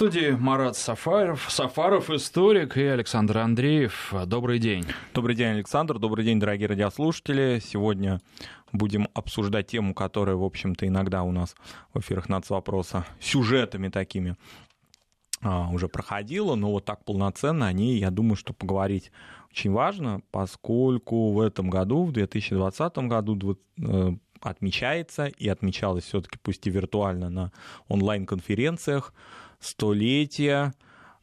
студии Марат Сафаров, Сафаров, историк, и Александр Андреев. Добрый день. Добрый день, Александр. Добрый день, дорогие радиослушатели. Сегодня будем обсуждать тему, которая, в общем-то, иногда у нас в эфирах нацвопроса сюжетами такими а, уже проходила, но вот так полноценно о ней, я думаю, что поговорить очень важно, поскольку в этом году, в 2020 году, э, отмечается и отмечалось все-таки пусть и виртуально на онлайн-конференциях столетия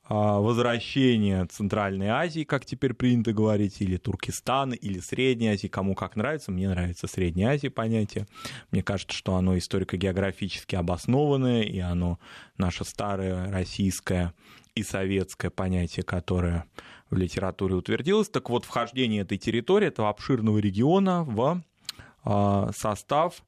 а, возвращения Центральной Азии, как теперь принято говорить, или Туркестана, или Средней Азии, кому как нравится. Мне нравится Средняя Азия понятие. Мне кажется, что оно историко-географически обоснованное, и оно наше старое российское и советское понятие, которое в литературе утвердилось. Так вот, вхождение этой территории, этого обширного региона в а, состав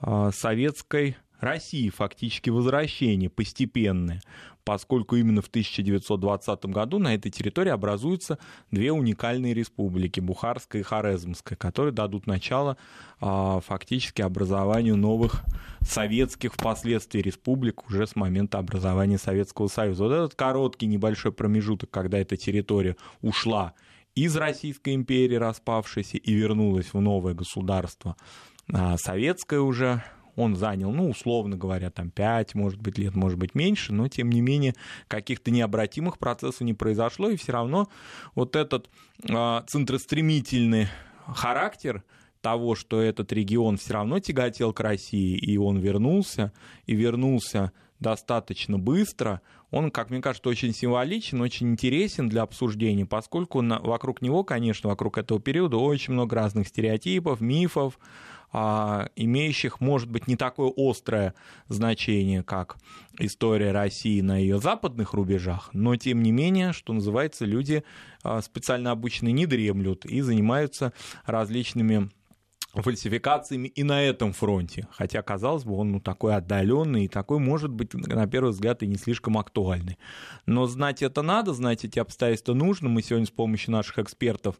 а, советской России фактически возвращение постепенное, поскольку именно в 1920 году на этой территории образуются две уникальные республики, Бухарская и Хорезмская, которые дадут начало а, фактически образованию новых советских впоследствии республик уже с момента образования Советского Союза. Вот этот короткий небольшой промежуток, когда эта территория ушла из Российской империи распавшейся и вернулась в новое государство а, советское уже, он занял, ну, условно говоря, там 5, может быть, лет, может быть, меньше, но, тем не менее, каких-то необратимых процессов не произошло, и все равно вот этот э, центростремительный характер того, что этот регион все равно тяготел к России, и он вернулся, и вернулся достаточно быстро, он, как мне кажется, очень символичен, очень интересен для обсуждения, поскольку на, вокруг него, конечно, вокруг этого периода очень много разных стереотипов, мифов, имеющих, может быть, не такое острое значение, как история России на ее западных рубежах, но, тем не менее, что называется, люди а, специально обычно не дремлют и занимаются различными фальсификациями и на этом фронте. Хотя, казалось бы, он ну, такой отдаленный и такой, может быть, на первый взгляд, и не слишком актуальный. Но знать это надо, знать эти обстоятельства нужно. Мы сегодня с помощью наших экспертов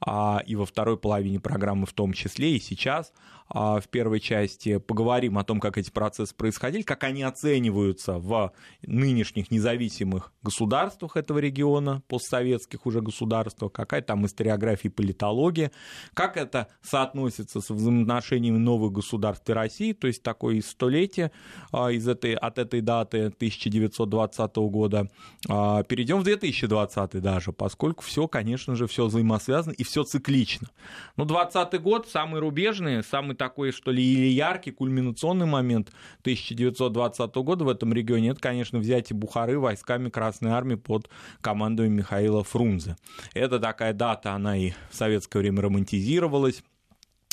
а, и во второй половине программы в том числе, и сейчас в первой части поговорим о том, как эти процессы происходили, как они оцениваются в нынешних независимых государствах этого региона, постсоветских уже государствах, какая там историография и политология, как это соотносится со взаимоотношениями новых государств и России, то есть такое столетие а, из этой, от этой даты 1920 года. А, перейдем в 2020 даже, поскольку все, конечно же, все взаимосвязано и все циклично. Ну, 20 год самый рубежный, самый такой, что ли, или яркий, кульминационный момент 1920 года в этом регионе, это, конечно, взятие Бухары войсками Красной Армии под командой Михаила Фрунзе. Это такая дата, она и в советское время романтизировалась,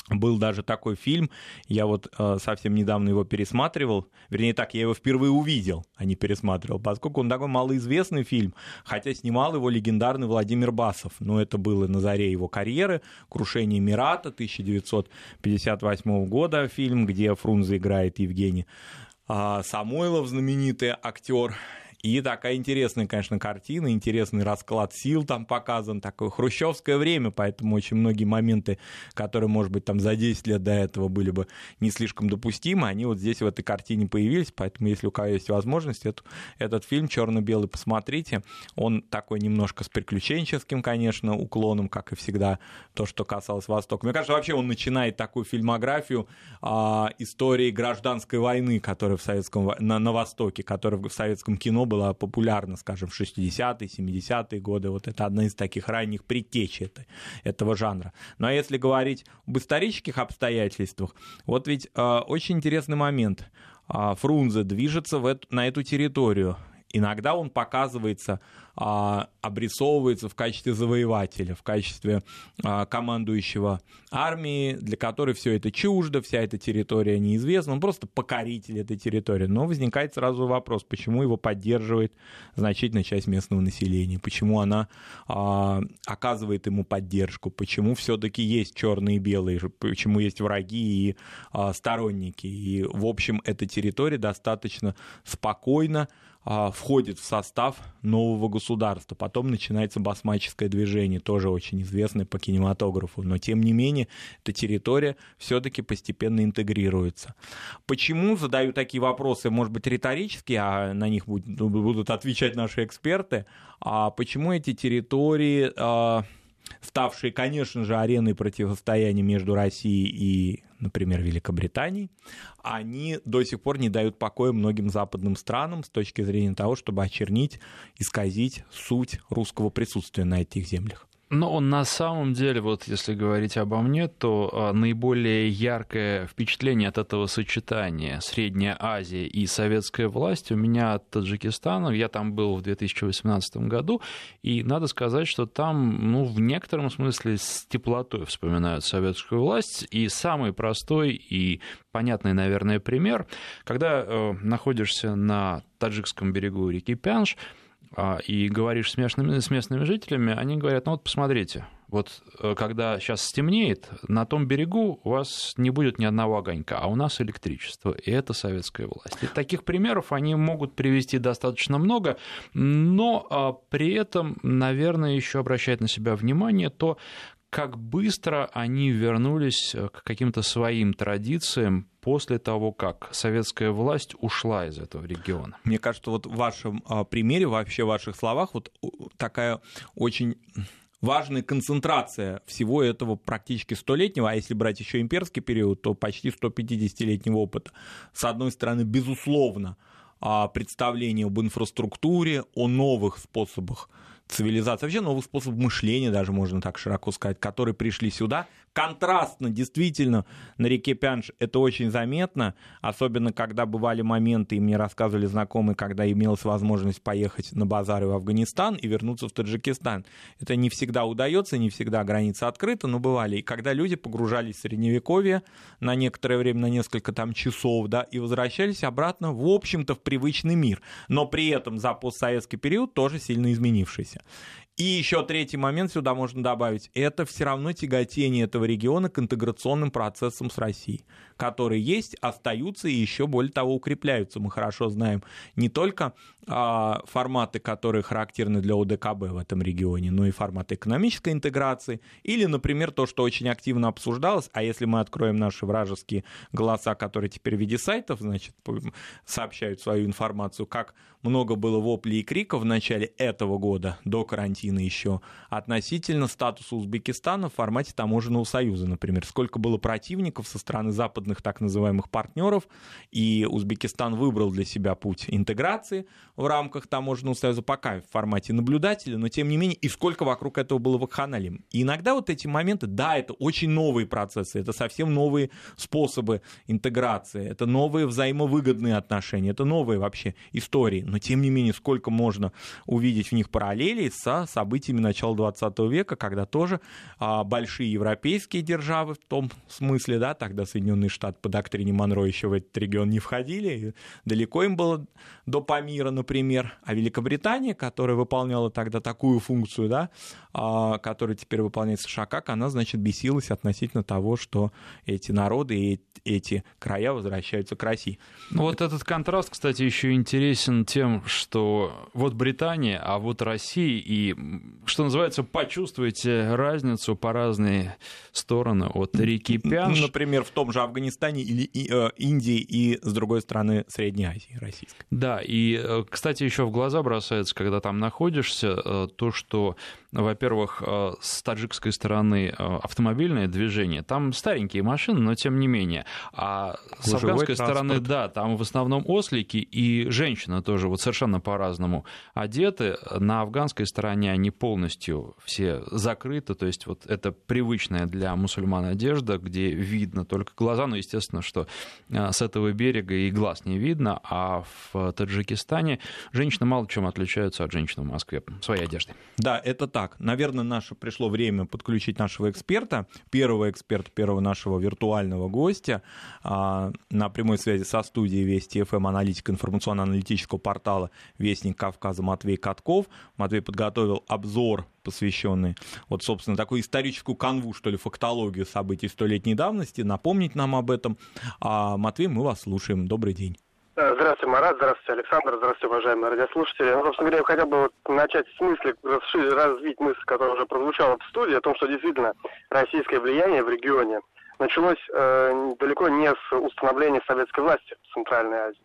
был даже такой фильм, я вот э, совсем недавно его пересматривал, вернее так, я его впервые увидел, а не пересматривал, поскольку он такой малоизвестный фильм, хотя снимал его легендарный Владимир Басов, но это было на заре его карьеры, «Крушение Мирата» 1958 года фильм, где Фрунзе играет Евгений а, Самойлов, знаменитый актер, и такая интересная, конечно, картина, интересный расклад сил там показан, такое хрущевское время, поэтому очень многие моменты, которые, может быть, там за 10 лет до этого были бы не слишком допустимы, они вот здесь в этой картине появились, поэтому если у кого есть возможность, эту, этот фильм черно-белый посмотрите, он такой немножко с приключенческим, конечно, уклоном, как и всегда, то, что касалось Востока. Мне кажется, вообще он начинает такую фильмографию а, истории гражданской войны, которая в советском, на, на Востоке, которая в советском кино была популярна, скажем, в 60-е, 70-е годы. Вот это одна из таких ранних предтеч это, этого жанра. А если говорить об исторических обстоятельствах, вот ведь э, очень интересный момент. Э, Фрунзе движется в эту, на эту территорию. Иногда он показывается а, обрисовывается в качестве завоевателя, в качестве а, командующего армии, для которой все это чуждо, вся эта территория неизвестна, он просто покоритель этой территории. Но возникает сразу вопрос, почему его поддерживает значительная часть местного населения, почему она а, оказывает ему поддержку, почему все-таки есть черные и белые, почему есть враги и сторонники. И, в общем, эта территория достаточно спокойно а, входит в состав нового государства. Потом начинается басмаческое движение, тоже очень известное по кинематографу, но тем не менее эта территория все-таки постепенно интегрируется. Почему задаю такие вопросы, может быть, риторические, а на них будут отвечать наши эксперты, а почему эти территории а, ставшие, конечно же, ареной противостояния между Россией и, например, Великобританией, они до сих пор не дают покоя многим западным странам с точки зрения того, чтобы очернить, исказить суть русского присутствия на этих землях. Но на самом деле, вот если говорить обо мне, то а, наиболее яркое впечатление от этого сочетания Средняя Азия и советская власть у меня от Таджикистана. Я там был в 2018 году, и надо сказать, что там, ну, в некотором смысле с теплотой вспоминают советскую власть. И самый простой и понятный, наверное, пример, когда э, находишься на таджикском берегу реки Пянш, и говоришь с местными, с местными жителями, они говорят, ну вот посмотрите, вот э, когда сейчас стемнеет, на том берегу у вас не будет ни одного огонька, а у нас электричество, и это советская власть. И таких примеров они могут привести достаточно много, но а, при этом, наверное, еще обращает на себя внимание то, как быстро они вернулись э, к каким-то своим традициям после того, как советская власть ушла из этого региона. Мне кажется, вот в вашем а, примере, вообще в ваших словах, вот такая очень важная концентрация всего этого практически столетнего, а если брать еще имперский период, то почти 150-летнего опыта. С одной стороны, безусловно, а, представление об инфраструктуре, о новых способах цивилизации, вообще новых способов мышления, даже можно так широко сказать, которые пришли сюда, контрастно, действительно, на реке Пянш это очень заметно, особенно когда бывали моменты, и мне рассказывали знакомые, когда имелась возможность поехать на базары в Афганистан и вернуться в Таджикистан. Это не всегда удается, не всегда граница открыта, но бывали. И когда люди погружались в Средневековье на некоторое время, на несколько там часов, да, и возвращались обратно, в общем-то, в привычный мир, но при этом за постсоветский период тоже сильно изменившийся. И еще третий момент сюда можно добавить. Это все равно тяготение этого региона к интеграционным процессам с Россией, которые есть, остаются и еще более того укрепляются. Мы хорошо знаем не только а, форматы, которые характерны для ОДКБ в этом регионе, но и форматы экономической интеграции. Или, например, то, что очень активно обсуждалось, а если мы откроем наши вражеские голоса, которые теперь в виде сайтов, значит, сообщают свою информацию, как много было воплей и криков в начале этого года, до карантина еще, относительно статуса Узбекистана в формате таможенного союза, например. Сколько было противников со стороны западных так называемых партнеров, и Узбекистан выбрал для себя путь интеграции в рамках таможенного союза, пока в формате наблюдателя, но тем не менее, и сколько вокруг этого было вакханалии. И иногда вот эти моменты, да, это очень новые процессы, это совсем новые способы интеграции, это новые взаимовыгодные отношения, это новые вообще истории но тем не менее, сколько можно увидеть в них параллелей со событиями начала 20 века, когда тоже а, большие европейские державы, в том смысле, да, тогда Соединенные Штаты по доктрине Монро еще в этот регион не входили, далеко им было до Памира, например, а Великобритания, которая выполняла тогда такую функцию, да, а, которая теперь выполняет США, как она, значит, бесилась относительно того, что эти народы и эти края возвращаются к России. Ну, вот этот контраст, кстати, еще интересен тем, что вот Британия, а вот Россия, и, что называется, почувствуйте разницу по разные стороны от реки Пянш. Например, в том же Афганистане или э, Индии и, с другой стороны, Средней Азии, российской. Да, и, э, кстати, еще в глаза бросается, когда там находишься, э, то, что во-первых, с таджикской стороны автомобильное движение, там старенькие машины, но тем не менее. А с афганской стороны, да, там в основном ослики и женщины тоже вот совершенно по-разному одеты. На афганской стороне они полностью все закрыты, то есть вот это привычная для мусульман одежда, где видно только глаза, но естественно, что а, с этого берега и глаз не видно, а в Таджикистане женщины мало чем отличаются от женщин в Москве своей одеждой. Да, это так. Наверное, наше пришло время подключить нашего эксперта, первого эксперта, первого нашего виртуального гостя а, на прямой связи со студией Вести ФМ аналитика информационно-аналитического портала «Вестник Кавказа» Матвей Катков. Матвей подготовил обзор, посвященный, вот, собственно, такую историческую канву, что ли, фактологию событий столетней давности, напомнить нам об этом. А, Матвей, мы вас слушаем. Добрый день. Э, здравствуйте, Марат, здравствуйте, Александр, здравствуйте, уважаемые радиослушатели. Ну, собственно говоря, я хотел бы вот начать с мысли, развить мысль, которая уже прозвучала в студии, о том, что действительно российское влияние в регионе началось э, далеко не с установления советской власти в Центральной Азии.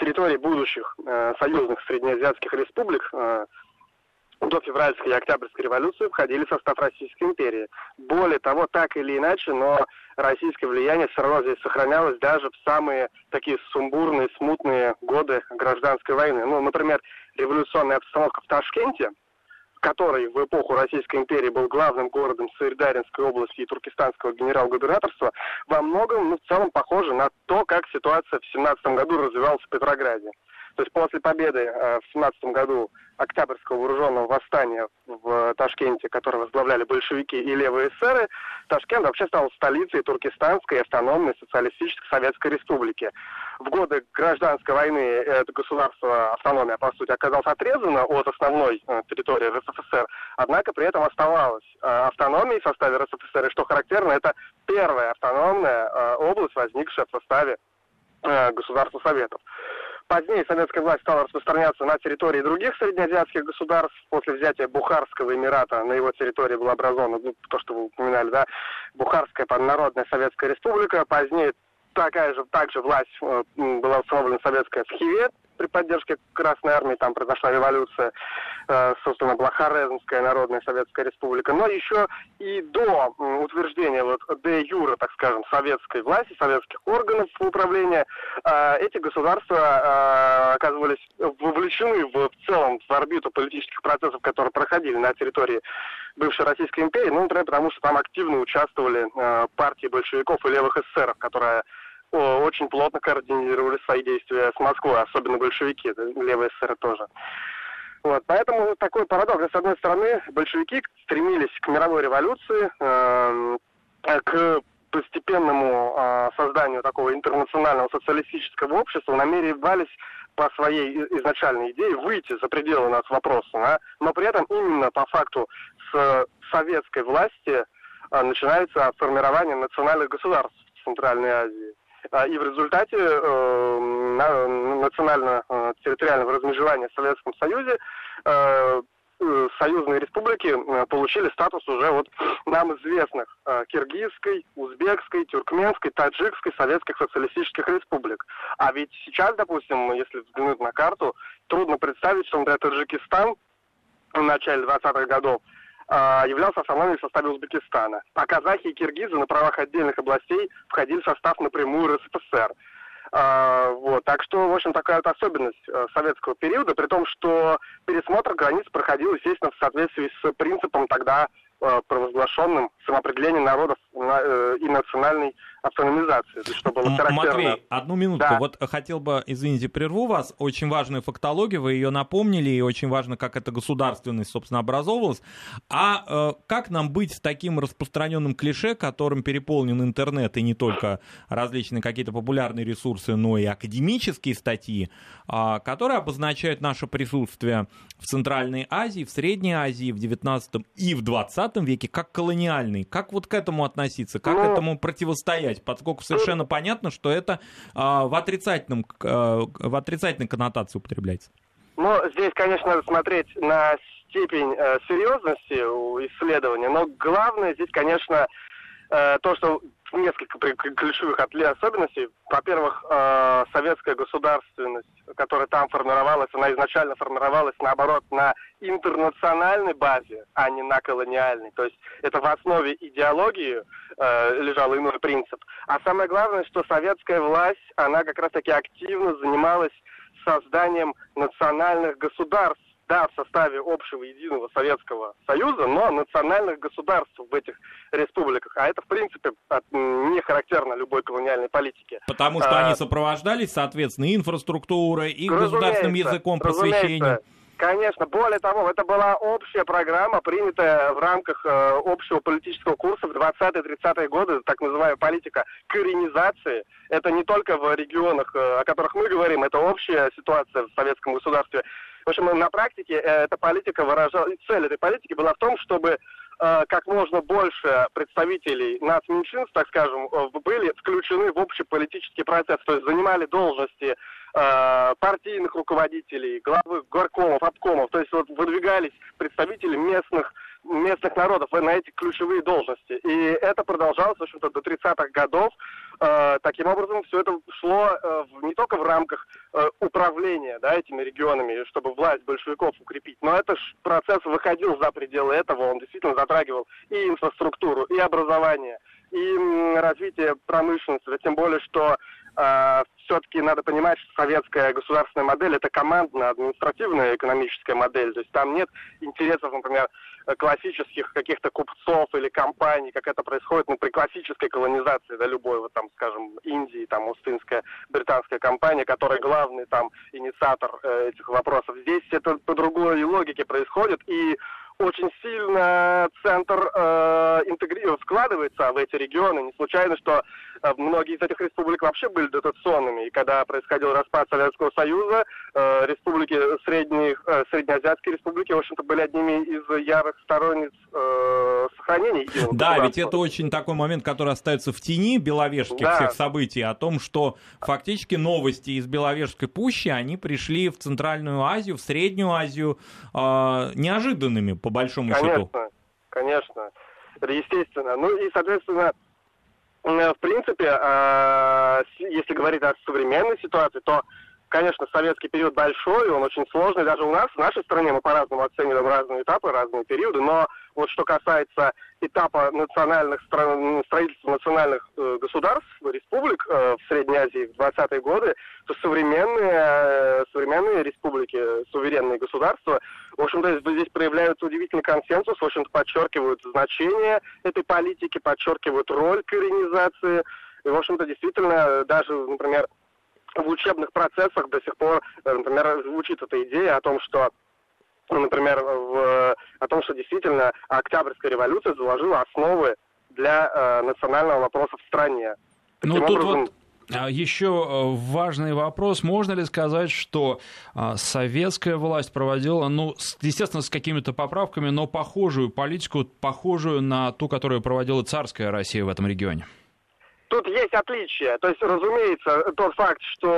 Территории будущих э, союзных среднеазиатских республик э, до февральской и октябрьской революции входили в состав Российской империи. Более того, так или иначе, но российское влияние все равно здесь сохранялось даже в самые такие сумбурные, смутные годы гражданской войны. Ну, например, революционная обстановка в Ташкенте, который в эпоху Российской империи был главным городом Сырдаринской области и Туркестанского генерал-губернаторства, во многом, ну, в целом похоже на то, как ситуация в 17 году развивалась в Петрограде. То есть после победы э, в 17 году Октябрьского вооруженного восстания в Ташкенте, которое возглавляли большевики и левые эсеры, Ташкент вообще стал столицей Туркестанской автономной социалистической Советской Республики. В годы гражданской войны это государство, автономия, по сути, оказалось отрезано от основной э, территории РСФСР, однако при этом оставалась э, автономией в составе РСФСР, и что характерно, это первая автономная область, возникшая в составе государства Советов. Позднее советская власть стала распространяться на территории других среднеазиатских государств. После взятия Бухарского Эмирата на его территории была образована, ну, то, что вы упоминали, да, Бухарская Народная Советская Республика. Позднее такая же, также власть э, была установлена советская в Хиве, при поддержке Красной Армии, там произошла революция, э, собственно, была Хорезмская Народная Советская Республика, но еще и до утверждения вот де юра, так скажем, советской власти, советских органов управления, э, эти государства э, оказывались вовлечены в, в целом в орбиту политических процессов, которые проходили на территории бывшей Российской империи, ну, например, потому что там активно участвовали партии большевиков и левых эсеров, которые очень плотно координировали свои действия с Москвой, особенно большевики, левые СССР тоже. Вот, поэтому такой парадокс. С одной стороны, большевики стремились к мировой революции, э, к постепенному э, созданию такого интернационального социалистического общества, намеревались по своей изначальной идее выйти за пределы нас вопроса, да? но при этом именно по факту с советской власти э, начинается формирование национальных государств в Центральной Азии. А, и в результате э, национально-территориального э, размежевания в Советском Союзе э, союзные республики получили статус уже вот нам известных киргизской, узбекской, тюркменской, таджикской, советских социалистических республик. А ведь сейчас, допустим, если взглянуть на карту, трудно представить, что, например, Таджикистан в начале 20-х годов являлся основным в составе Узбекистана. А казахи и киргизы на правах отдельных областей входили в состав напрямую РСФСР. А, вот, так что, в общем, такая вот особенность э, советского периода, при том, что пересмотр границ проходил, естественно, в соответствии с принципом тогда Э, провозглашенным самоопределением народов э, и национальной автономизации. Что было Матвей, одну минутку. Да. Вот хотел бы, извините, прерву вас. Очень важную фактологию, вы ее напомнили, и очень важно, как эта государственность, собственно, образовывалась. А э, как нам быть с таким распространенным клише, которым переполнен интернет, и не только различные какие-то популярные ресурсы, но и академические статьи, э, которые обозначают наше присутствие в Центральной Азии, в Средней Азии, в 19 и в 20 веке как колониальный. Как вот к этому относиться, как ну, этому противостоять? Поскольку совершенно понятно, что это а, в, отрицательном, а, в отрицательной коннотации употребляется. Ну, здесь, конечно, надо смотреть на степень э, серьезности исследования, но главное здесь, конечно, э, то, что несколько ключевых особенностей. Во-первых, э, советская государственность, которая там формировалась, она изначально формировалась, наоборот, на интернациональной базе, а не на колониальной. То есть это в основе идеологии э, лежал иной принцип. А самое главное, что советская власть, она как раз-таки активно занималась созданием национальных государств, да, в составе общего единого Советского Союза, но национальных государств в этих республиках. А это, в принципе, не характерно любой колониальной политике. Потому что а, они сопровождались, соответственно, инфраструктурой, и государственным языком просвещения. Конечно, более того, это была общая программа, принятая в рамках э, общего политического курса в 20-30-е годы, так называемая политика коренизации. Это не только в регионах, э, о которых мы говорим, это общая ситуация в советском государстве. В общем, на практике э, эта политика выражала, цель этой политики была в том, чтобы э, как можно больше представителей нацменьшинств, так скажем, э, были включены в общий политический процесс, то есть занимали должности партийных руководителей, главы горкомов, обкомов, то есть вот выдвигались представители местных местных народов на эти ключевые должности. И это продолжалось, в общем-то, до 30-х годов. Э, таким образом, все это шло э, не только в рамках э, управления да, этими регионами, чтобы власть большевиков укрепить, но этот процесс выходил за пределы этого, он действительно затрагивал и инфраструктуру, и образование, и развитие промышленности, тем более, что э, все-таки надо понимать, что советская государственная модель это командная, административная экономическая модель. То есть там нет интересов, например, классических каких-то купцов или компаний, как это происходит ну, при классической колонизации, да, любой, вот там, скажем, Индии, там, Устинская британская компания, которая главный там инициатор э, этих вопросов. Здесь это по другой логике происходит, и очень сильно центр э, интегри... складывается в эти регионы. Не случайно, что э, многие из этих республик вообще были дотационными. И когда происходил распад Советского Союза, э, республики средних, э, среднеазиатские республики, в общем-то, были одними из ярых сторонниц э, сохранения Да, ведь это очень такой момент, который остается в тени беловежских да. всех событий, о том, что фактически новости из Беловежской пущи, они пришли в Центральную Азию, в Среднюю Азию э, неожиданными по большому конечно, счету. Конечно, конечно, естественно. Ну и, соответственно, в принципе, а, если говорить о современной ситуации, то конечно, советский период большой, он очень сложный. Даже у нас, в нашей стране, мы по-разному оцениваем разные этапы, разные периоды. Но вот что касается этапа национальных строительства национальных э, государств, республик э, в Средней Азии в 20-е годы, то современные, э, современные республики, суверенные государства, в общем-то, здесь проявляются удивительный консенсус, в общем-то, подчеркивают значение этой политики, подчеркивают роль коренизации. И, в общем-то, действительно, даже, например, в учебных процессах до сих пор, э, например, звучит эта идея о том, что ну, например, в, о том, что действительно Октябрьская революция заложила основы для э, национального вопроса в стране. Ну, Таким тут образом... вот а, еще э, важный вопрос. Можно ли сказать, что а, советская власть проводила, ну, естественно, с какими-то поправками, но похожую политику, похожую на ту, которую проводила царская Россия в этом регионе? Тут есть отличия. То есть, разумеется, тот факт, что,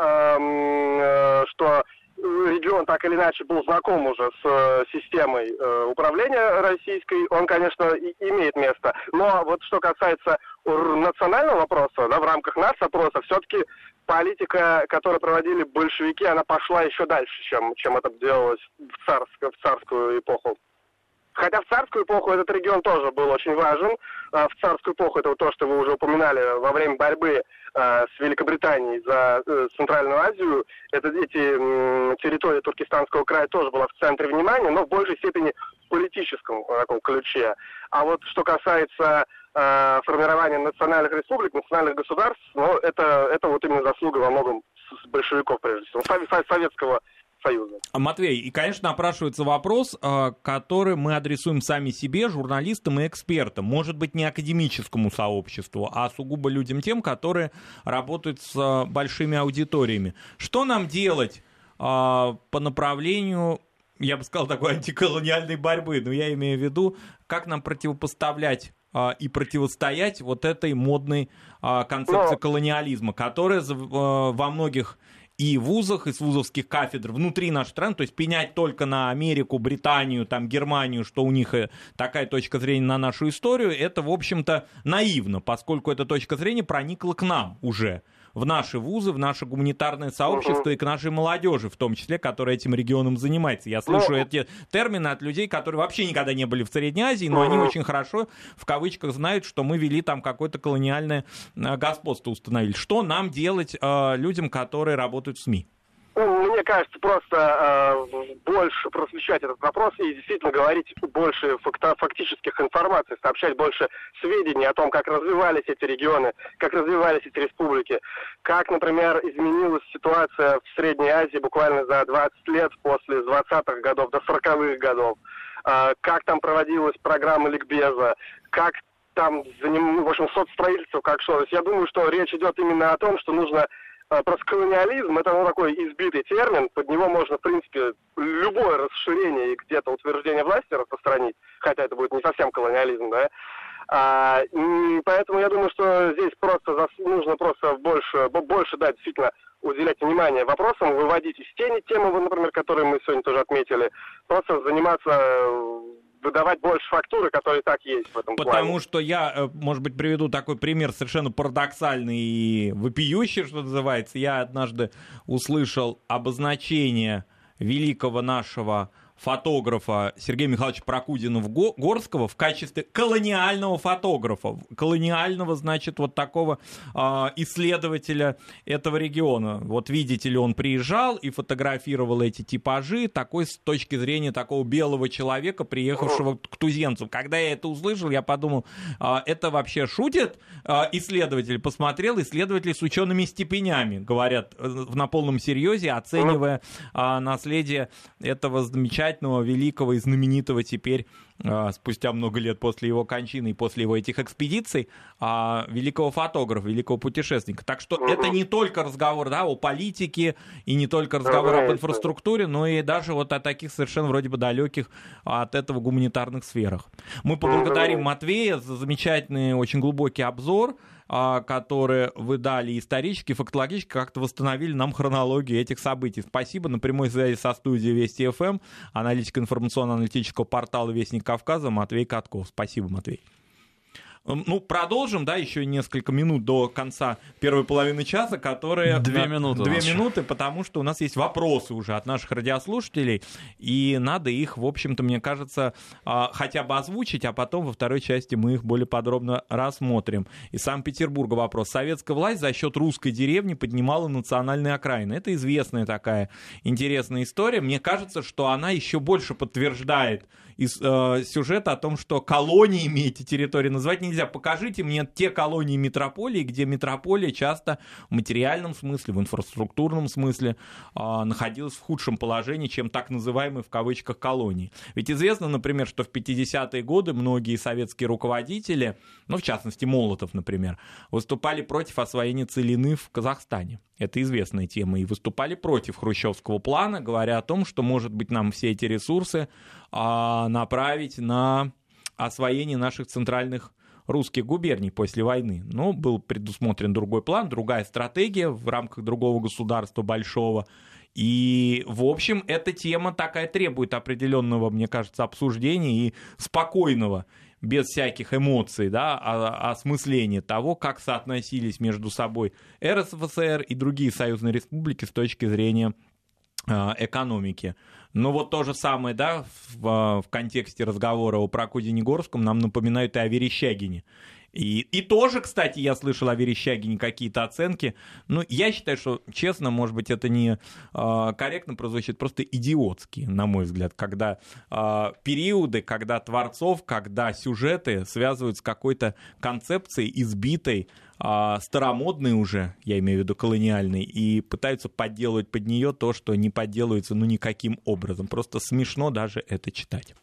эм, э, что регион так или иначе был знаком уже с э, системой э, управления российской, он, конечно, и, имеет место. Но вот что касается национального вопроса, да, в рамках нас опроса, все-таки политика, которую проводили большевики, она пошла еще дальше, чем, чем это делалось в, царск, в царскую эпоху. Хотя в царскую эпоху этот регион тоже был очень важен. А, в царскую эпоху, это то, что вы уже упоминали, во время борьбы а, с Великобританией за э, Центральную Азию, это, эти территории Туркестанского края тоже была в центре внимания, но в большей степени в политическом таком ключе. А вот что касается э, формирования национальных республик, национальных государств, ну, это, это вот именно заслуга во многом большевиков, прежде всего, советского Союза. Матвей, и, конечно, опрашивается вопрос, э, который мы адресуем сами себе, журналистам и экспертам. Может быть, не академическому сообществу, а сугубо людям тем, которые работают с э, большими аудиториями. Что нам делать по направлению я бы сказал, такой антиколониальной борьбы, но я имею в виду, как нам противопоставлять и противостоять вот этой модной концепции но... колониализма, которая во многих и вузах, и с вузовских кафедр внутри нашей страны, то есть пенять только на Америку, Британию, там, Германию, что у них э, такая точка зрения на нашу историю, это, в общем-то, наивно, поскольку эта точка зрения проникла к нам уже в наши вузы, в наше гуманитарное сообщество uh-huh. и к нашей молодежи, в том числе, которая этим регионом занимается. Я слышу uh-huh. эти термины от людей, которые вообще никогда не были в Средней Азии, но uh-huh. они очень хорошо, в кавычках, знают, что мы вели там какое-то колониальное э, господство установили. Что нам делать э, людям, которые работают в СМИ? Ну, мне кажется, просто э, больше просвещать этот вопрос и действительно говорить больше факта, фактических информаций, сообщать больше сведений о том, как развивались эти регионы, как развивались эти республики, как, например, изменилась ситуация в Средней Азии буквально за 20 лет после 20-х годов до 40-х годов, э, как там проводилась программа ликбеза, как там, в общем, соцстроительство, как что. То есть я думаю, что речь идет именно о том, что нужно а, просто колониализм – это ну, такой избитый термин, под него можно, в принципе, любое расширение и где-то утверждение власти распространить, хотя это будет не совсем колониализм, да. А, поэтому я думаю, что здесь просто зас... нужно просто больше, больше, да, действительно, уделять внимание вопросам, выводить из тени темы, например, которые мы сегодня тоже отметили, просто заниматься э, выдавать больше фактуры, которые так есть в этом Потому плане. что я, э, может быть, приведу такой пример совершенно парадоксальный и вопиющий, что называется. Я однажды услышал обозначение великого нашего фотографа Сергея Михайловича Прокудина-Горского в качестве колониального фотографа. Колониального, значит, вот такого э, исследователя этого региона. Вот видите ли, он приезжал и фотографировал эти типажи такой с точки зрения такого белого человека, приехавшего к туземцам. Когда я это услышал, я подумал, э, это вообще шутит э, исследователь? Посмотрел, исследователи с учеными степенями, говорят на полном серьезе, оценивая э, наследие этого замечательного замечательного, великого и знаменитого теперь, а, спустя много лет после его кончины и после его этих экспедиций, а, великого фотографа, великого путешественника. Так что угу. это не только разговор да, о политике и не только разговор об инфраструктуре, но и даже вот о таких совершенно вроде бы далеких от этого гуманитарных сферах. Мы поблагодарим Матвея за замечательный, очень глубокий обзор. А, которые вы дали исторически, фактологически, как-то восстановили нам хронологию этих событий. Спасибо. На прямой связи со студией Вести ФМ, аналитик информационно-аналитического портала Вестник Кавказа Матвей Катков. Спасибо, Матвей. Ну, продолжим, да, еще несколько минут до конца первой половины часа, которые... Две минуты. Две минуты, потому что у нас есть вопросы уже от наших радиослушателей, и надо их, в общем-то, мне кажется, а, хотя бы озвучить, а потом во второй части мы их более подробно рассмотрим. Из Санкт-Петербурга вопрос. Советская власть за счет русской деревни поднимала национальные окраины. Это известная такая интересная история. Мне кажется, что она еще больше подтверждает из э, сюжета о том, что колониями эти территории называть нельзя. Покажите мне те колонии метрополии, где метрополия часто в материальном смысле, в инфраструктурном смысле э, находилась в худшем положении, чем так называемые в кавычках колонии. Ведь известно, например, что в 50-е годы многие советские руководители, ну, в частности, Молотов, например, выступали против освоения целины в Казахстане. Это известная тема. И выступали против хрущевского плана, говоря о том, что, может быть, нам все эти ресурсы направить на освоение наших центральных русских губерний после войны. Но был предусмотрен другой план, другая стратегия в рамках другого государства большого. И, в общем, эта тема такая требует определенного, мне кажется, обсуждения и спокойного без всяких эмоций, да, а, осмысления того, как соотносились между собой РСФСР и другие союзные республики с точки зрения а, экономики. Но вот то же самое, да, в, а, в контексте разговора о Прокудине Горском нам напоминают и о Верещагине. И, и тоже, кстати, я слышал о Верещагине какие-то оценки. Ну, я считаю, что, честно, может быть, это не э, корректно прозвучит, просто идиотски, на мой взгляд, когда э, периоды, когда творцов, когда сюжеты связывают с какой-то концепцией избитой, э, старомодной уже, я имею в виду колониальной, и пытаются подделывать под нее то, что не подделывается ну никаким образом. Просто смешно даже это читать.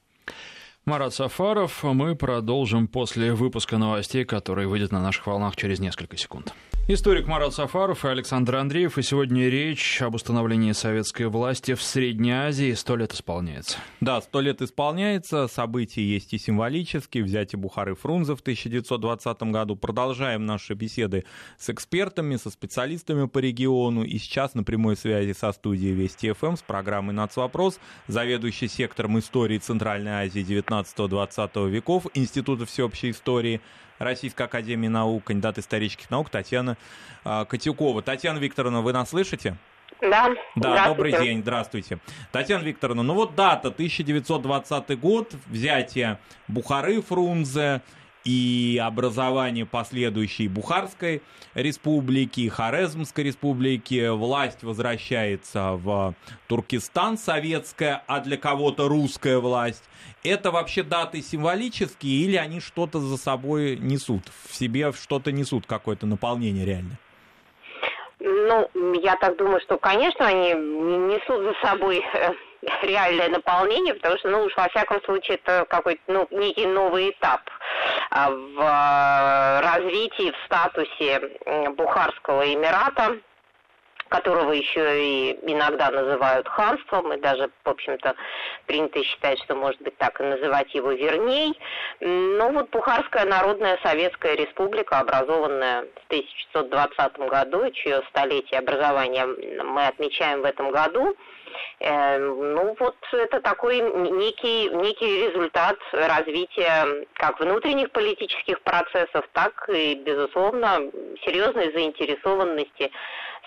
Марат Сафаров. Мы продолжим после выпуска новостей, который выйдет на наших волнах через несколько секунд. Историк Марат Сафаров и Александр Андреев. И сегодня речь об установлении советской власти в Средней Азии. Сто лет исполняется. Да, сто лет исполняется. События есть и символические. Взятие Бухары Фрунзе в 1920 году. Продолжаем наши беседы с экспертами, со специалистами по региону. И сейчас на прямой связи со студией Вести ФМ с программой «Нацвопрос» заведующий сектором истории Центральной Азии 19-20 веков Института всеобщей истории Российской Академии Наук, кандидат исторических наук Татьяна а, Котюкова. Татьяна Викторовна, вы нас слышите? Да. Да, добрый день, здравствуйте. Татьяна Викторовна, ну вот дата, 1920 год, взятие Бухары Фрунзе, и образование последующей Бухарской республики, Хорезмской республики. Власть возвращается в Туркестан советская, а для кого-то русская власть. Это вообще даты символические или они что-то за собой несут? В себе что-то несут, какое-то наполнение реально? Ну, я так думаю, что, конечно, они несут за собой э, реальное наполнение, потому что, ну уж во всяком случае, это какой-то ну, некий новый этап а, в э, развитии, в статусе Бухарского Эмирата которого еще и иногда называют ханством, и даже, в общем-то, принято считать, что, может быть, так и называть его верней. Но вот Бухарская Народная Советская Республика, образованная в 1620 году, чье столетие образования мы отмечаем в этом году, э, ну вот это такой некий, некий результат развития как внутренних политических процессов, так и, безусловно, серьезной заинтересованности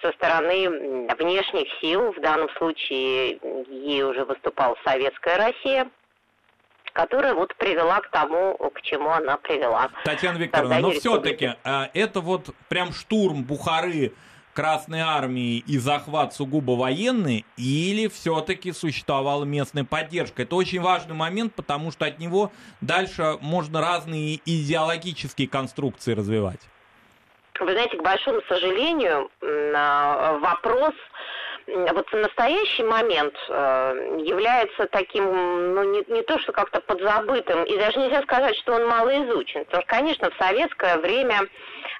со стороны внешних сил, в данном случае ей уже выступала Советская Россия, которая вот привела к тому, к чему она привела. Татьяна Викторовна, но все-таки а, это вот прям штурм Бухары Красной Армии и захват сугубо военный, или все-таки существовала местная поддержка? Это очень важный момент, потому что от него дальше можно разные идеологические конструкции развивать. Вы знаете, к большому сожалению, а, вопрос вот в настоящий момент э, является таким, ну, не, не то, что как-то подзабытым, и даже нельзя сказать, что он мало изучен. Потому что, конечно, в советское время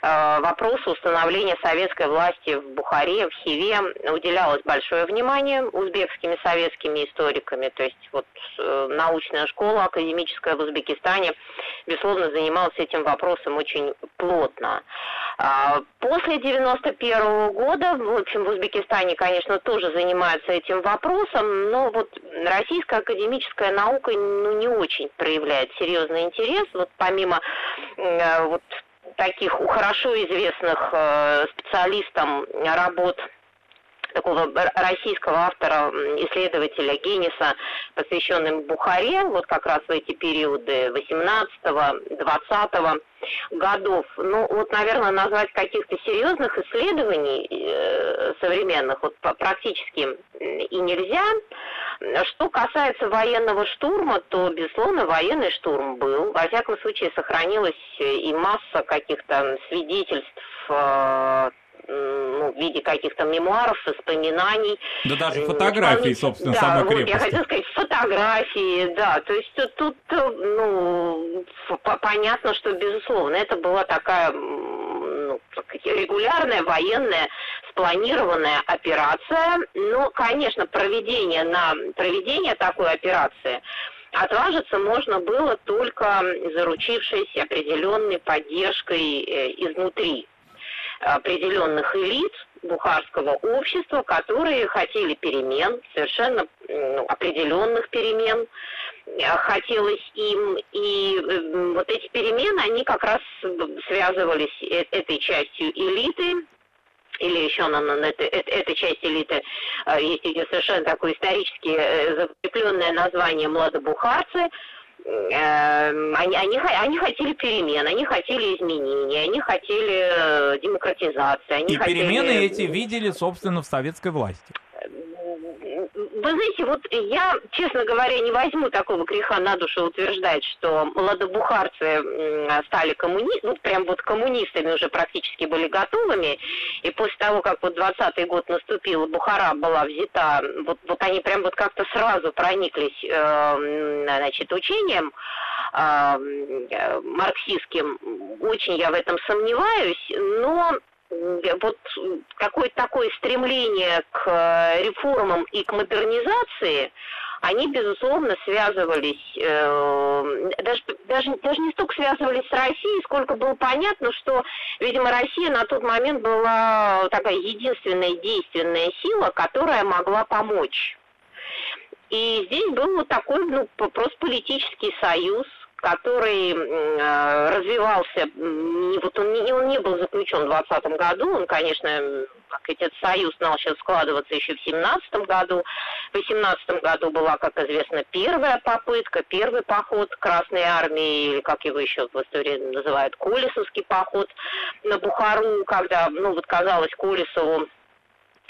вопросу установления советской власти в Бухаре, в Хиве уделялось большое внимание узбекскими советскими историками. То есть вот э, научная школа академическая в Узбекистане, безусловно, занималась этим вопросом очень плотно. А, после 91 -го года, в общем, в Узбекистане, конечно, тоже занимаются этим вопросом, но вот российская академическая наука ну, не очень проявляет серьезный интерес. Вот помимо э, вот таких хорошо известных э, специалистам работ такого российского автора, исследователя Генниса, посвященным Бухаре, вот как раз в эти периоды 18-20 годов. Ну, вот, наверное, назвать каких-то серьезных исследований э, современных вот практически и нельзя. Что касается военного штурма, то, безусловно, военный штурм был. Во всяком случае, сохранилась и масса каких-то свидетельств э, ну, в виде каких-то мемуаров, воспоминаний. Да даже фотографии, собственно, да, самой крепости. я хотела сказать, фотографии, да. То есть тут, ну, понятно, что, безусловно, это была такая ну, регулярная военная спланированная операция. Но, конечно, проведение на проведение такой операции Отважиться можно было только заручившись определенной поддержкой э, изнутри определенных элит бухарского общества, которые хотели перемен, совершенно ну, определенных перемен, хотелось им, и э, вот эти перемены, они как раз связывались э, этой частью элиты, или еще на, на, на этой, этой части элиты э, есть совершенно такое исторически закрепленное название «младобухарцы», Эм, они, они, они хотели перемен, они хотели изменений, они хотели э, демократизации. Они И хотели... перемены эти видели, собственно, в советской власти. Вы знаете, вот я, честно говоря, не возьму такого греха на душу утверждать, что молодобухарцы стали коммунистами, ну, прям вот коммунистами уже практически были готовыми, и после того, как вот 20-й год наступил, Бухара была взята, вот, вот они прям вот как-то сразу прониклись, э, значит, учением, э, марксистским. Очень я в этом сомневаюсь, но вот какое-то такое стремление к э, реформам и к модернизации, они, безусловно, связывались, э, даже, даже, даже не столько связывались с Россией, сколько было понятно, что, видимо, Россия на тот момент была такая единственная действенная сила, которая могла помочь. И здесь был вот такой, ну, просто политический союз, который э, развивался, вот он не, он не был заключен в 2020 году, он, конечно, как этот союз начал складываться еще в 2017 году. В 2018 году была, как известно, первая попытка, первый поход Красной Армии, или как его еще в истории называют, Колесовский поход на Бухару, когда, ну вот казалось Колесову,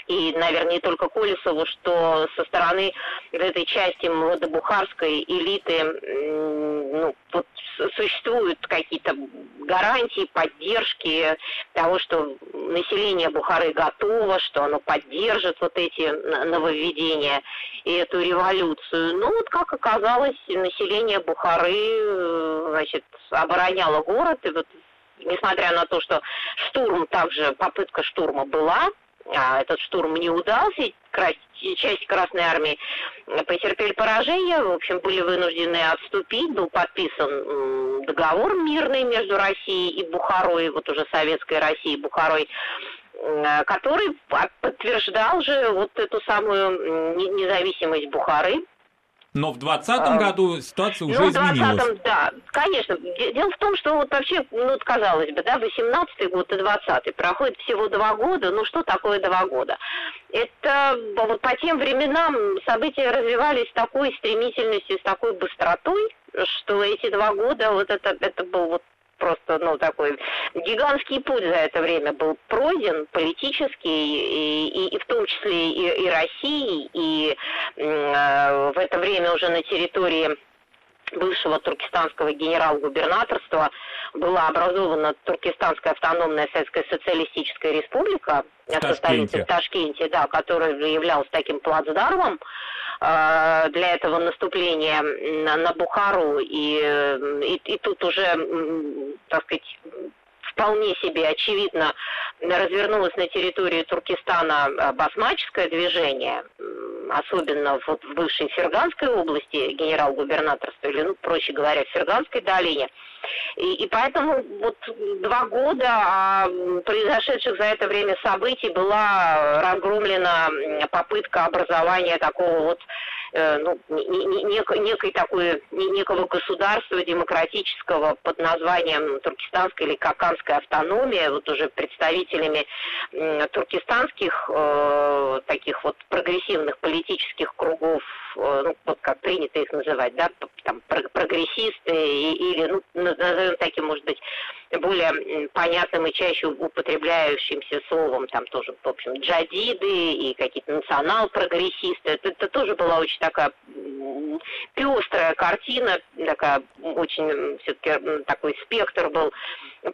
и, наверное, не только Колесову, что со стороны этой части молодобухарской элиты ну, вот существуют какие-то гарантии, поддержки того, что население Бухары готово, что оно поддержит вот эти нововведения и эту революцию. Ну вот, как оказалось, население Бухары э, значит, обороняло город, и вот несмотря на то, что штурм также, попытка штурма была, а этот штурм не удался, часть Красной Армии потерпели поражение, в общем, были вынуждены отступить, был подписан договор мирный между Россией и Бухарой, вот уже советской Россией и Бухарой, который подтверждал же вот эту самую независимость Бухары, но в 2020 а, году ситуация уже ну, изменилась. В 20 да, конечно. Дело в том, что вот вообще, ну, казалось бы, да, 18 год и 20 проходит всего два года. Ну, что такое два года? Это вот по тем временам события развивались с такой стремительностью, с такой быстротой, что эти два года, вот это, это был вот просто, ну, такой гигантский путь за это время был пройден, политический, и, и, и в том числе и, и России, и э, в это время уже на территории бывшего туркестанского генерал-губернаторства была образована Туркестанская автономная советская социалистическая республика, это столица в Ташкенте, да, которая являлась таким плацдармом для этого наступления на, Бухару, и, и, и тут уже, так сказать, вполне себе очевидно развернулось на территории Туркестана э, басмаческое движение, особенно вот в бывшей Ферганской области генерал-губернаторства, или, ну, проще говоря, в Ферганской долине. И, и поэтому вот два года а, произошедших за это время событий была разгромлена попытка образования такого вот ну, некой, некой такой, некого государства демократического под названием Туркестанская или Каканская автономия, вот уже представителями туркестанских э, таких вот прогрессивных политических кругов, э, ну, вот как принято их называть, да, там, прогрессисты или, ну, назовем таким, может быть, более понятным и чаще употребляющимся словом, там тоже, в общем, джадиды и какие-то национал-прогрессисты. Это, это тоже была очень такая пестрая картина, такая очень все-таки такой спектр был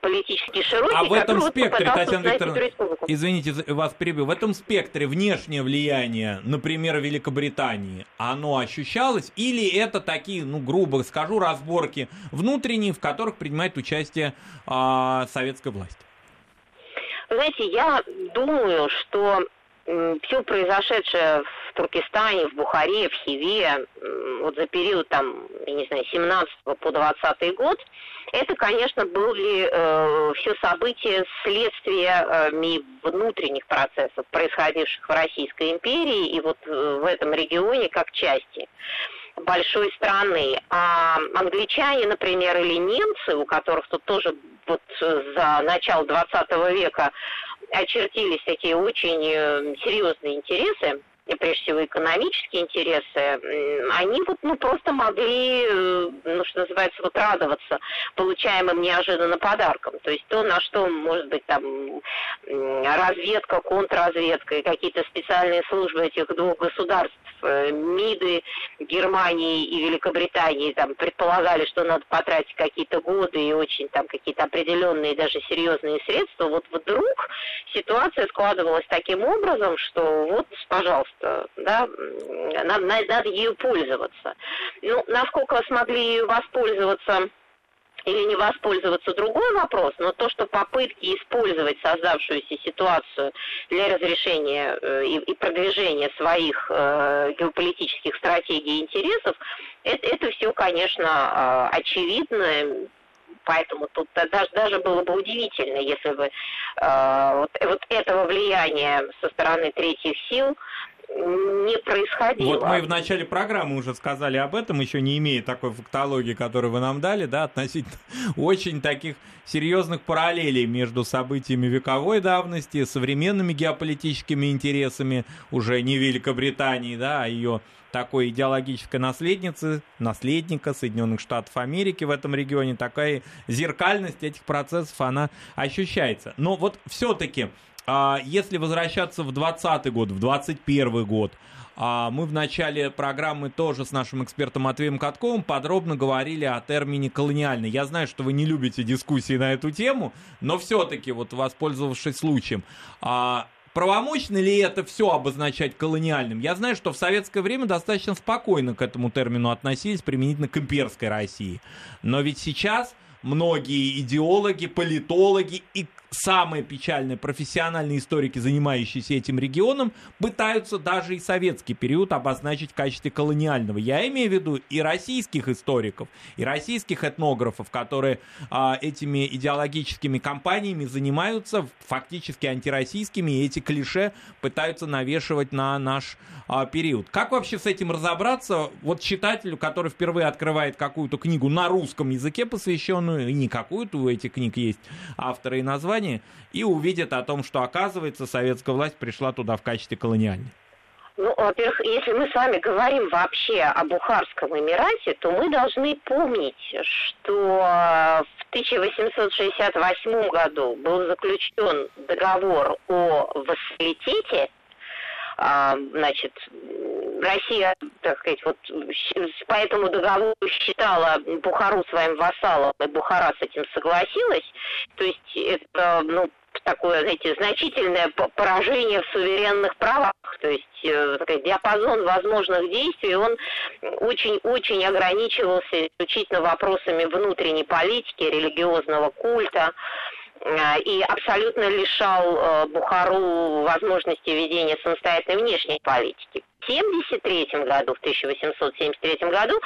политически широкий. А в этом спектре, Татьяна Викторовна, извините, вас перебил, в этом спектре внешнее влияние, например, Великобритании, оно ощущалось? Или это такие, ну, грубо скажу, разборки внутренние, в которых принимает участие а, советская власть? Знаете, я думаю, что все произошедшее в Туркестане, в Бухаре, в Хиве, вот за период там, я не знаю, 17 по 20 год, это, конечно, были э, все события следствиями внутренних процессов, происходивших в Российской империи и вот э, в этом регионе как части большой страны. А англичане, например, или немцы, у которых тут тоже вот за начало 20 века очертились такие очень э, серьезные интересы, и прежде всего экономические интересы, они вот ну просто могли, э, ну что называется, вот радоваться получаемым неожиданно подарком. То есть то, на что может быть там разведка, контрразведка и какие-то специальные службы этих двух государств, э, МИДы Германии и Великобритании там предполагали, что надо потратить какие-то годы и очень там какие-то определенные даже серьезные средства. Вот вдруг ситуация складывалась таким образом, что вот, пожалуйста, просто, да, надо, надо ею пользоваться. Ну, насколько смогли ею воспользоваться или не воспользоваться другой вопрос, но то, что попытки использовать создавшуюся ситуацию для разрешения э, и, и продвижения своих э, геополитических стратегий и интересов, это, это все, конечно, э, очевидно, Поэтому тут даже, даже было бы удивительно, если бы э, вот, вот этого влияния со стороны третьих сил не происходило. Вот мы в начале программы уже сказали об этом, еще не имея такой фактологии, которую вы нам дали, да, относительно очень таких серьезных параллелей между событиями вековой давности, современными геополитическими интересами уже не Великобритании, да, а ее такой идеологической наследницы, наследника Соединенных Штатов Америки в этом регионе, такая зеркальность этих процессов, она ощущается. Но вот все-таки если возвращаться в 2020 год, в 2021 год, а мы в начале программы тоже с нашим экспертом Матвеем Катковым подробно говорили о термине колониальный. Я знаю, что вы не любите дискуссии на эту тему, но все-таки, вот воспользовавшись случаем, а правомочно ли это все обозначать колониальным? Я знаю, что в советское время достаточно спокойно к этому термину относились применительно к имперской России. Но ведь сейчас многие идеологи, политологи и самое печальное, профессиональные историки, занимающиеся этим регионом, пытаются даже и советский период обозначить в качестве колониального. Я имею в виду и российских историков, и российских этнографов, которые а, этими идеологическими кампаниями занимаются, фактически антироссийскими, и эти клише пытаются навешивать на наш а, период. Как вообще с этим разобраться? Вот читателю, который впервые открывает какую-то книгу на русском языке, посвященную, и не какую-то, у этих книг есть авторы и названия, и увидит о том, что, оказывается, советская власть пришла туда в качестве колониальной. Ну, во-первых, если мы с вами говорим вообще о Бухарском Эмирате, то мы должны помнить, что в 1868 году был заключен договор о вассалитете, а, значит, Россия, так сказать, вот по этому договору считала Бухару своим вассалом, и Бухара с этим согласилась. То есть это, ну, такое, знаете, значительное поражение в суверенных правах, то есть э, сказать, диапазон возможных действий, он очень-очень ограничивался исключительно вопросами внутренней политики, религиозного культа, и абсолютно лишал э, Бухару возможности ведения самостоятельной внешней политики. В 1973 году, в 1873 году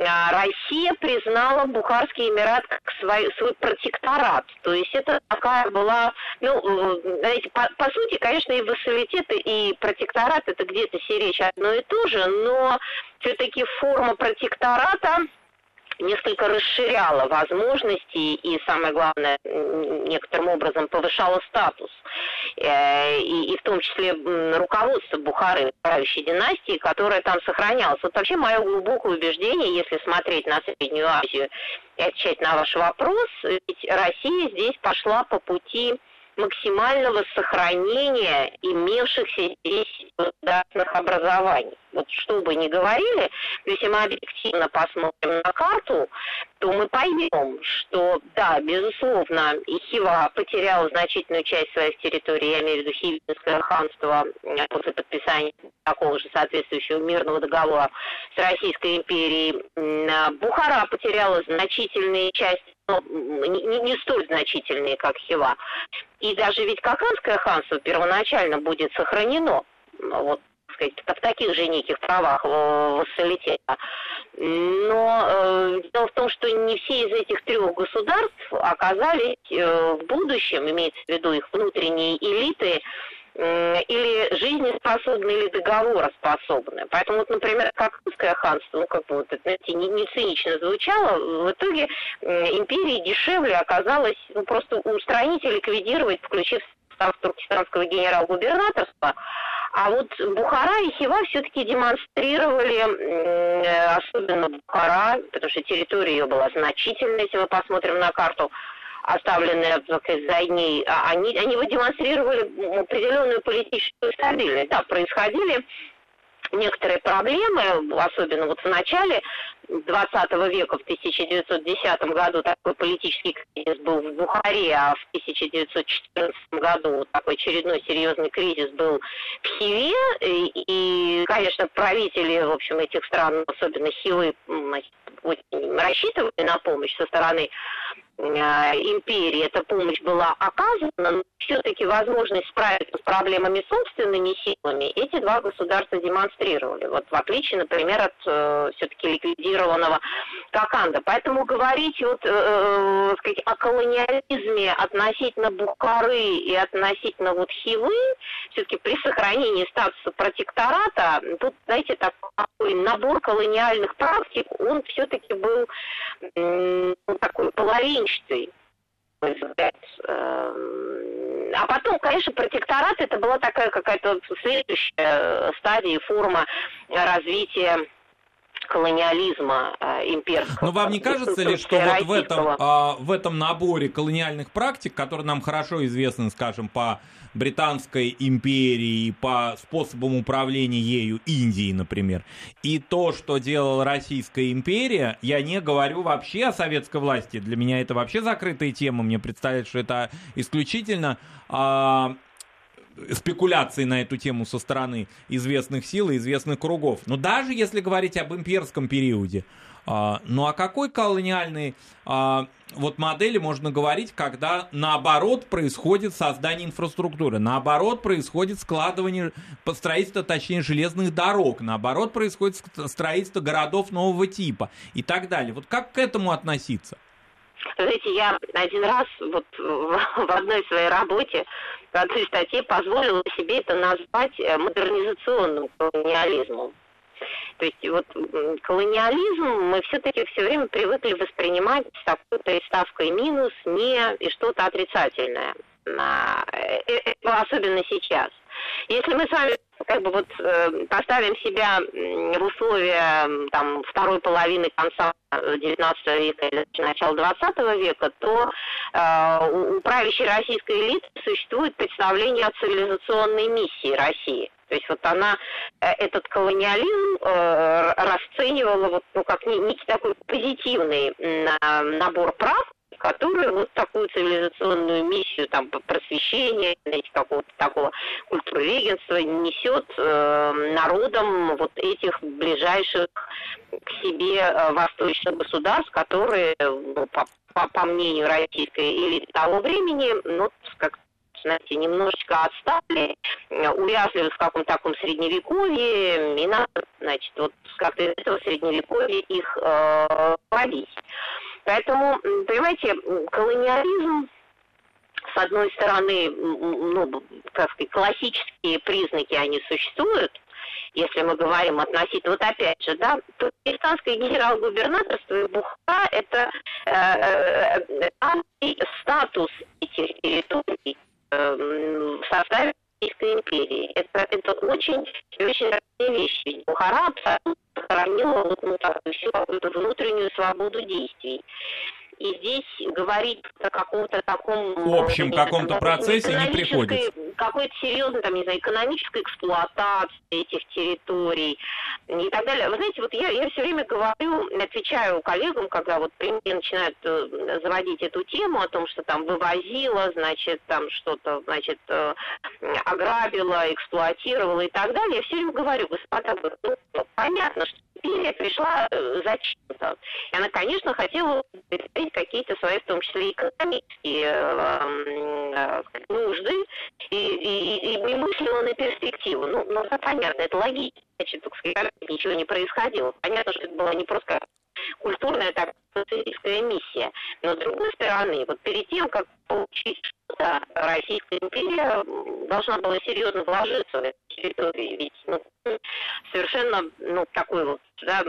а, Россия признала Бухарский Эмират как свой, свой протекторат. То есть это такая была, ну, знаете, по, по сути, конечно, и вассалитет, и протекторат это где-то все речь одно и то же, но все-таки форма протектората несколько расширяла возможности и, самое главное, некоторым образом повышала статус. Э, и, и в том числе руководство Бухары, правящей династии, которая там сохранялась. Вот вообще мое глубокое убеждение, если смотреть на Среднюю Азию и отвечать на ваш вопрос, ведь Россия здесь пошла по пути максимального сохранения имевшихся здесь государственных образований. Вот что бы ни говорили, если мы объективно посмотрим на карту, то мы поймем, что, да, безусловно, и Хива потеряла значительную часть своих территорий, я имею в виду Хивинское ханство после подписания такого же соответствующего мирного договора с Российской империей. Бухара потеряла значительные части не, не столь значительные, как Хива. И даже ведь Каканское ханство первоначально будет сохранено. Вот сказать, в таких же неких правах вассалитета. Но э, дело в том, что не все из этих трех государств оказались э, в будущем, имеется в виду их внутренние элиты, или жизнеспособны, или договороспособны. Поэтому, вот, например, Коканское ханство, ну, как бы, вот, знаете, не, не цинично звучало, в итоге империи дешевле оказалось ну, просто устранить и ликвидировать, включив состав туркестанского генерал-губернаторства, а вот Бухара и Хива все-таки демонстрировали, особенно Бухара, потому что территория ее была значительная, если мы посмотрим на карту, оставленные за ней, а они, они демонстрировали определенную политическую стабильность. Да, происходили некоторые проблемы, особенно вот в начале 20 века, в 1910 году такой политический кризис был в Бухаре, а в 1914 году такой очередной серьезный кризис был в Хиве. И, и конечно, правители, в общем, этих стран, особенно Хивы, рассчитывали на помощь со стороны э, империи. Эта помощь была оказана, но все-таки возможность справиться с проблемами собственными силами эти два государства демонстрировали. Вот в отличие, например, от э, все-таки ликвидированного Коканда. Поэтому говорить вот, э, э, сказать, о колониализме относительно Бухары и относительно вот Хивы, все-таки при сохранении статуса протектората, тут, знаете, такой набор колониальных практик, он все-таки был э, такой половинчатый. Эм, а потом, конечно, протекторат это была такая какая-то следующая стадия, форма развития колониализма э, имперского. Но вам не кажется ли, что вот в этом, а, в этом наборе колониальных практик, которые нам хорошо известны, скажем, по Британской империи, по способам управления ею Индии, например, и то, что делала Российская империя, я не говорю вообще о советской власти, для меня это вообще закрытая тема, мне представляется, что это исключительно спекуляции на эту тему со стороны известных сил и известных кругов. Но даже если говорить об имперском периоде, а, ну о какой колониальной а, вот модели можно говорить, когда наоборот происходит создание инфраструктуры, наоборот происходит складывание, строительство, точнее, железных дорог, наоборот происходит строительство городов нового типа и так далее. Вот как к этому относиться? Знаете, я один раз вот в одной своей работе в одной статье позволила себе это назвать э, модернизационным колониализмом. То есть вот колониализм мы все-таки все время привыкли воспринимать с такой-то ставкой минус, не и что-то отрицательное. Э, э, особенно сейчас. Если мы с вами как бы вот поставим себя в условия там второй половины конца XIX века или начала XX века, то у правящей российской элиты существует представление о цивилизационной миссии России. То есть вот она э, этот колониализм э, расценивала вот, ну, как некий такой позитивный э, набор прав, которые вот такую цивилизационную миссию там просвещения, знаете, какого-то такого культуррегенства несет э, народам вот этих ближайших к себе э, восточных государств, которые, ну, по, по, по мнению российской элиты того времени, ну, как знаете, немножечко отстали, увязли в каком-то таком средневековье, и надо, значит, вот как-то этого средневековья их э, побить. Поэтому, понимаете, колониализм с одной стороны, ну, как сказать, классические признаки, они существуют, если мы говорим относительно, вот опять же, да, пакистанское генерал-губернаторство и Бухара – это э, э, э, статус этих территорий э, в составе Российской империи. Это, это очень, очень разные вещи. Бухара абсолютно сохранила ну, так, всю какую-то внутреннюю свободу действий. И здесь говорить о каком-то таком... Общем, каком-то процессе не приходится. Какой-то серьезной, там, не знаю, экономической эксплуатации этих территорий и так далее. Вы знаете, вот я, я все время говорю, отвечаю коллегам, когда вот при мне начинают э, заводить эту тему о том, что там вывозила, значит, там что-то, значит, э, ограбила, эксплуатировала и так далее. Я все время говорю, господа, ну, понятно, что империя пришла э, зачем-то. И она, конечно, хотела представить какие-то свои, в том числе экономические э, э, нужды и, и, и, и мыслила на перспективу. Ну, ну, это понятно, это логично. Значит, так сказать, ничего не происходило. Понятно, что это была не просто культурная, так социалистическая миссия. Но с другой стороны, вот перед тем, как получить что-то, Российская империя должна была серьезно вложиться в эту территорию. Ведь ну, совершенно ну, такой вот да,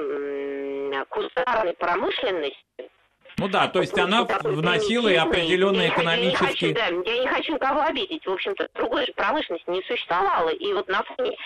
кустарной промышленности ну да, то есть она вносила и определенные экономические... Я не, хочу, да, я не хочу никого обидеть. В общем-то, другой же промышленности не существовало. И вот на фоне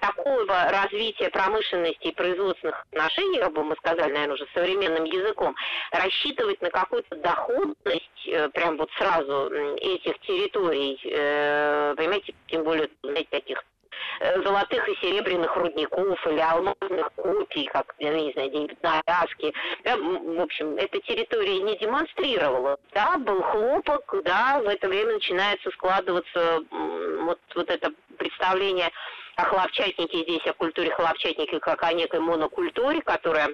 такого развития промышленности и производственных отношений, как бы мы сказали, наверное, уже современным языком, рассчитывать на какую-то доходность э, прям вот сразу этих территорий, э, понимаете, тем более, знаете, таких Э, золотых и серебряных рудников или алмазных копий, как, я не знаю, где-нибудь на Аляске. Да, в общем, эта территория не демонстрировала. Да, был хлопок, да, в это время начинается складываться вот, вот это представление о хлопчатнике здесь, о культуре хлопчатника как о некой монокультуре, которая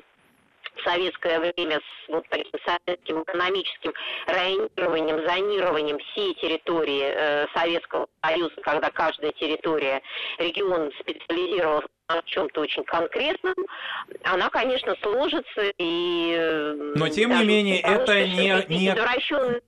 в советское время с вот таким советским экономическим районированием, зонированием всей территории э, Советского Союза, когда каждая территория, регион специализировался на чем-то очень конкретном, она, конечно, сложится и... Э, Но, тем не менее, это не... не...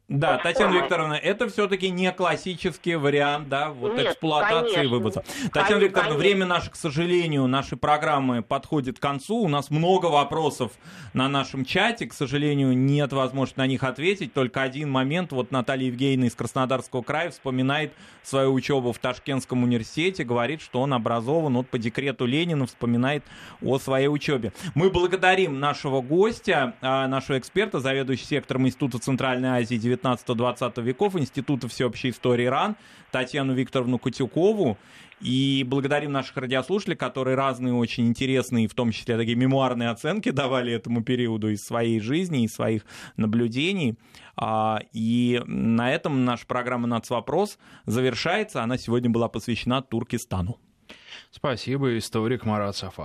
Да, Татьяна Викторовна, это все-таки не классический вариант, да, вот Нет, эксплуатации конечно. вывоза. Татьяна Викторовна, конечно. время наше, к сожалению, нашей программы подходит к концу. У нас много вопросов на нашем чате. К сожалению, нет возможности на них ответить. Только один момент. Вот Наталья Евгеньевна из Краснодарского края вспоминает свою учебу в Ташкентском университете, говорит, что он образован вот по декрету Ленина, вспоминает о своей учебе. Мы благодарим нашего гостя, а, нашего эксперта, заведующего сектором Института Центральной Азии 19-20 веков, Института всеобщей истории РАН, Татьяну Викторовну Кутюкову. И благодарим наших радиослушателей, которые разные очень интересные, в том числе такие мемуарные оценки давали этому периоду из своей жизни, из своих наблюдений. А, и на этом наша программа «Нацвопрос» завершается. Она сегодня была посвящена Туркестану. Спасибо, историк Марат Сафар.